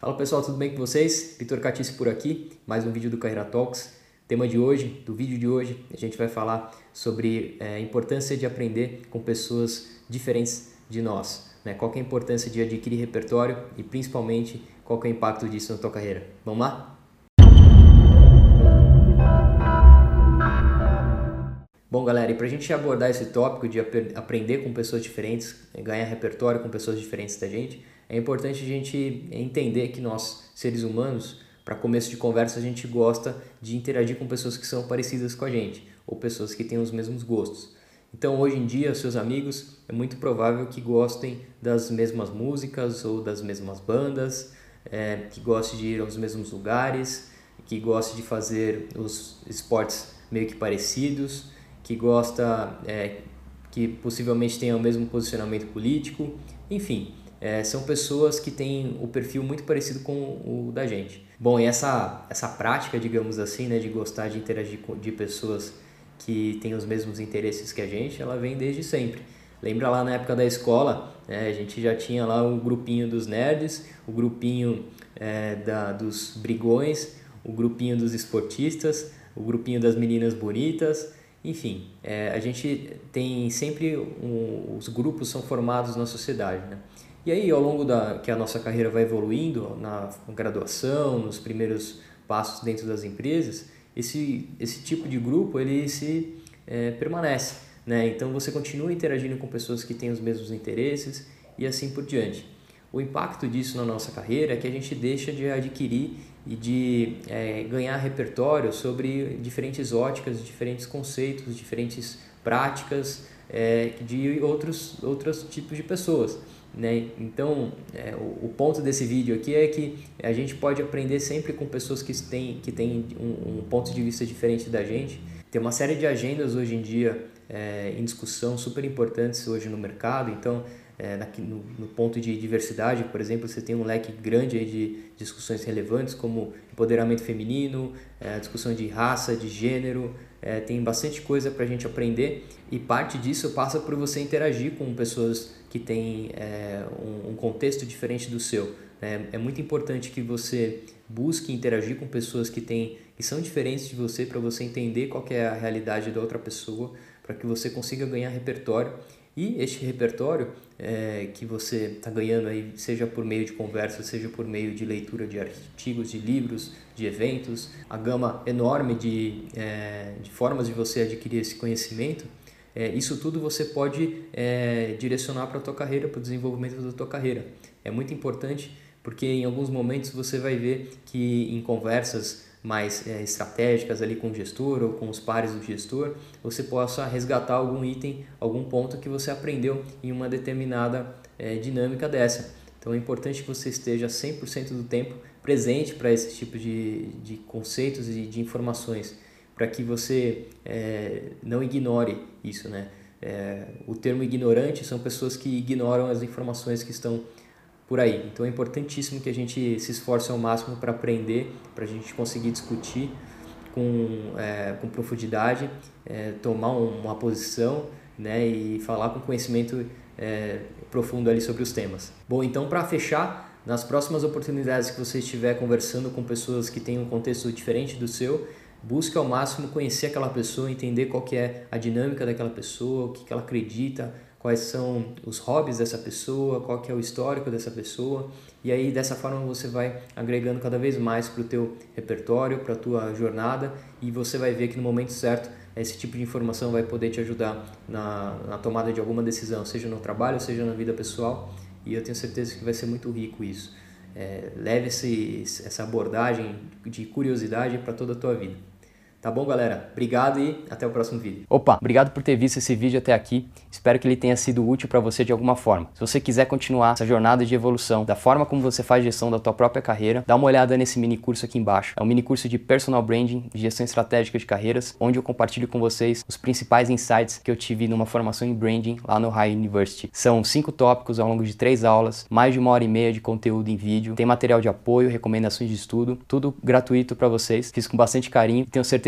Fala pessoal, tudo bem com vocês? Vitor Catice por aqui, mais um vídeo do Carreira Talks. Tema de hoje, do vídeo de hoje, a gente vai falar sobre é, a importância de aprender com pessoas diferentes de nós. Né? Qual é a importância de adquirir repertório e principalmente qual é o impacto disso na tua carreira. Vamos lá? Bom, galera, e para a gente abordar esse tópico de ap aprender com pessoas diferentes, ganhar repertório com pessoas diferentes da gente, é importante a gente entender que nós, seres humanos, para começo de conversa, a gente gosta de interagir com pessoas que são parecidas com a gente ou pessoas que têm os mesmos gostos. Então, hoje em dia, seus amigos é muito provável que gostem das mesmas músicas ou das mesmas bandas, é, que gostem de ir aos mesmos lugares, que gostem de fazer os esportes meio que parecidos, que gosta é, que possivelmente tenha o mesmo posicionamento político, enfim, é, são pessoas que têm o perfil muito parecido com o da gente. Bom, e essa, essa prática, digamos assim, né, de gostar de interagir com de pessoas que têm os mesmos interesses que a gente, ela vem desde sempre. Lembra lá na época da escola, né, a gente já tinha lá o grupinho dos nerds, o grupinho é, da, dos brigões, o grupinho dos esportistas, o grupinho das meninas bonitas, enfim, é, a gente tem sempre um, os grupos são formados na sociedade, né? E aí, ao longo da que a nossa carreira vai evoluindo, na graduação, nos primeiros passos dentro das empresas, esse, esse tipo de grupo ele se é, permanece. Né? Então, você continua interagindo com pessoas que têm os mesmos interesses e assim por diante. O impacto disso na nossa carreira é que a gente deixa de adquirir e de é, ganhar repertório sobre diferentes óticas, diferentes conceitos, diferentes práticas é, de outros, outros tipos de pessoas. Né? Então, é, o, o, ponto desse vídeo aqui é que a gente pode aprender sempre com pessoas que têm, que têm um, um ponto de vista diferente da gente. Tem uma série de agendas hoje em dia é, em discussão super importantes hoje no mercado, então é, no, no, ponto de diversidade, por exemplo, você tem um leque grande de discussões relevantes como empoderamento feminino, é, discussão de raça, de gênero, tem bastante coisa para a gente aprender e parte disso passa por você interagir com pessoas que têm um, um, contexto diferente do seu. Né? É muito importante que você busque interagir com pessoas que, têm, que são diferentes de você para você entender qual é a realidade da outra pessoa, para que você consiga ganhar repertório e este repertório é, que você está ganhando aí, seja por meio de conversa, seja por meio de leitura de artigos, de livros, de eventos, a gama enorme de, é, de formas de você adquirir esse conhecimento, é, isso tudo você pode é, direcionar para a tua carreira, para o desenvolvimento da tua carreira. É muito importante porque em alguns momentos você vai ver que em conversas mais é, estratégicas ali com o gestor ou com os pares do gestor, você possa resgatar algum item, algum ponto que você aprendeu em uma determinada é, dinâmica dessa. Então é importante que você esteja 100% do tempo presente para esse tipo de, de conceitos e de informações, para que você é, não ignore isso. Né? É, o termo ignorante são pessoas que ignoram as informações que estão por aí. Então é importantíssimo que a gente se esforce ao máximo para aprender, para a gente conseguir discutir com, é, com profundidade, é, tomar uma posição né, e falar com conhecimento é, profundo ali sobre os temas. Bom, então para fechar, nas próximas oportunidades que você estiver conversando com pessoas que têm um contexto diferente do seu, busque ao máximo conhecer aquela pessoa, entender qual que é a dinâmica daquela pessoa, o que, que ela acredita, quais são os hobbies dessa pessoa, qual que é o histórico dessa pessoa, e aí dessa forma você vai agregando cada vez mais para o teu repertório, para a tua jornada, e você vai ver que no momento certo esse tipo de informação vai poder te ajudar na, na tomada de alguma decisão, seja no trabalho, seja na vida pessoal, e eu tenho certeza que vai ser muito rico isso. É, leve esse, essa abordagem de curiosidade para toda a tua vida. Tá bom, galera? Obrigado e até o próximo vídeo. Opa, obrigado por ter visto esse vídeo até aqui. Espero que ele tenha sido útil para você de alguma forma. Se você quiser continuar essa jornada de evolução da forma como você faz gestão da tua própria carreira, dá uma olhada nesse mini curso aqui embaixo. É um mini curso de personal branding, de gestão estratégica de carreiras, onde eu compartilho com vocês os principais insights que eu tive numa formação em branding lá no High University. São cinco tópicos ao longo de três aulas, mais de uma hora e meia de conteúdo em vídeo, tem material de apoio, recomendações de estudo, tudo gratuito para vocês. Fiz com bastante carinho tenho certeza